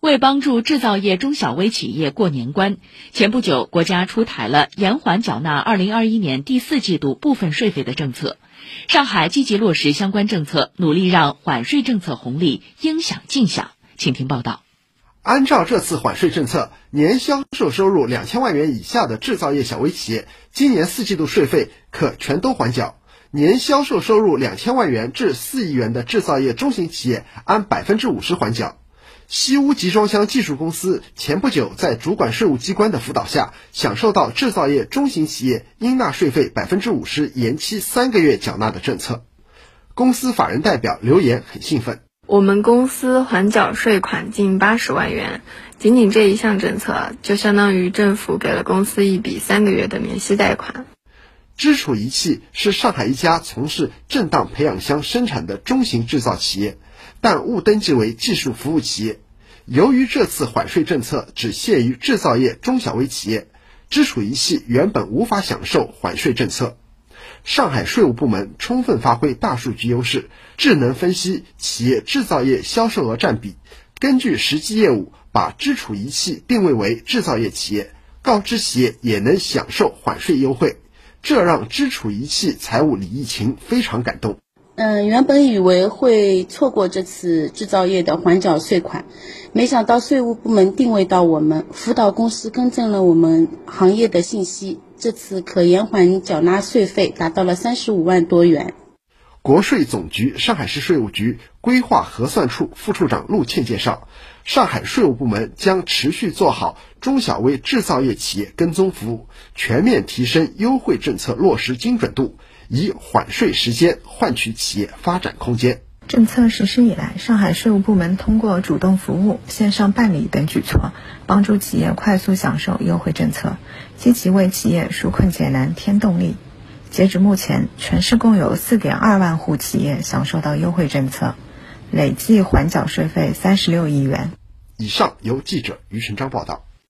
为帮助制造业中小微企业过年关，前不久国家出台了延缓缴纳二零二一年第四季度部分税费的政策。上海积极落实相关政策，努力让缓税政策红利应享尽享。请听报道。按照这次缓税政策，年销售收入两千万元以下的制造业小微企业，今年四季度税费可全都缓缴；年销售收入两千万元至四亿元的制造业中型企业，按百分之五十缓缴。西屋集装箱技术公司前不久在主管税务机关的辅导下，享受到制造业中型企业应纳税费百分之五十延期三个月缴纳的政策。公司法人代表刘岩很兴奋：“我们公司缓缴税款近八十万元，仅仅这一项政策，就相当于政府给了公司一笔三个月的免息贷款。”知楚仪器是上海一家从事震荡培养箱生产的中型制造企业。但误登记为技术服务企业。由于这次缓税政策只限于制造业中小微企业，知楚仪器原本无法享受缓税政策。上海税务部门充分发挥大数据优势，智能分析企业制造业销售额占比，根据实际业务把知储仪器定位为制造业企业，告知企业也能享受缓税优惠，这让知储仪器财务李义勤非常感动。嗯，原本以为会错过这次制造业的缓缴税款，没想到税务部门定位到我们，辅导公司更正了我们行业的信息，这次可延缓缴纳税费达到了三十五万多元。国税总局上海市税务局规划核算处副处长陆倩介绍，上海税务部门将持续做好中小微制造业企业跟踪服务，全面提升优惠政策落实精准度。以缓税时间换取企业发展空间。政策实施以来，上海税务部门通过主动服务、线上办理等举措，帮助企业快速享受优惠政策，积极为企业纾困解难添动力。截止目前，全市共有4.2万户企业享受到优惠政策，累计缓缴税费36亿元。以上由记者于晨章报道。